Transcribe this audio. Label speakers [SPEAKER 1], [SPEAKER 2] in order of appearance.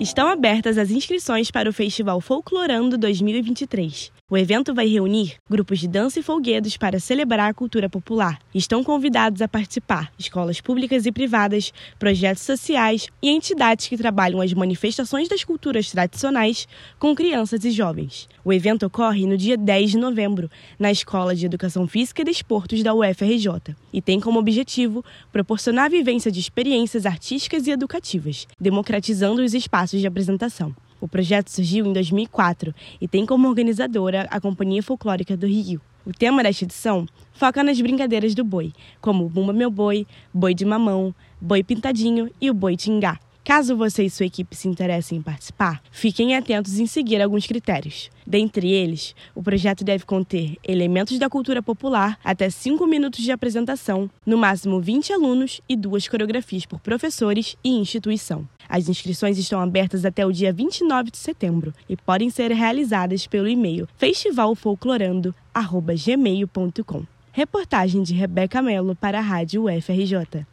[SPEAKER 1] Estão abertas as inscrições para o Festival Folclorando 2023. O evento vai reunir grupos de dança e folguedos para celebrar a cultura popular. Estão convidados a participar escolas públicas e privadas, projetos sociais e entidades que trabalham as manifestações das culturas tradicionais com crianças e jovens. O evento ocorre no dia 10 de novembro, na Escola de Educação Física e Desportos da UFRJ, e tem como objetivo proporcionar a vivência de experiências artísticas e educativas, democratizando os espaços de apresentação. O projeto surgiu em 2004 e tem como organizadora a Companhia Folclórica do Rio. O tema desta edição foca nas brincadeiras do boi, como Bumba Meu Boi, Boi de Mamão, Boi Pintadinho e o Boi Tingá. Caso você e sua equipe se interessem em participar, fiquem atentos em seguir alguns critérios. Dentre eles, o projeto deve conter elementos da cultura popular, até 5 minutos de apresentação, no máximo 20 alunos e duas coreografias por professores e instituição. As inscrições estão abertas até o dia 29 de setembro e podem ser realizadas pelo e-mail festivalfolclorando.gmail.com. Reportagem de Rebeca Mello para a Rádio UFRJ.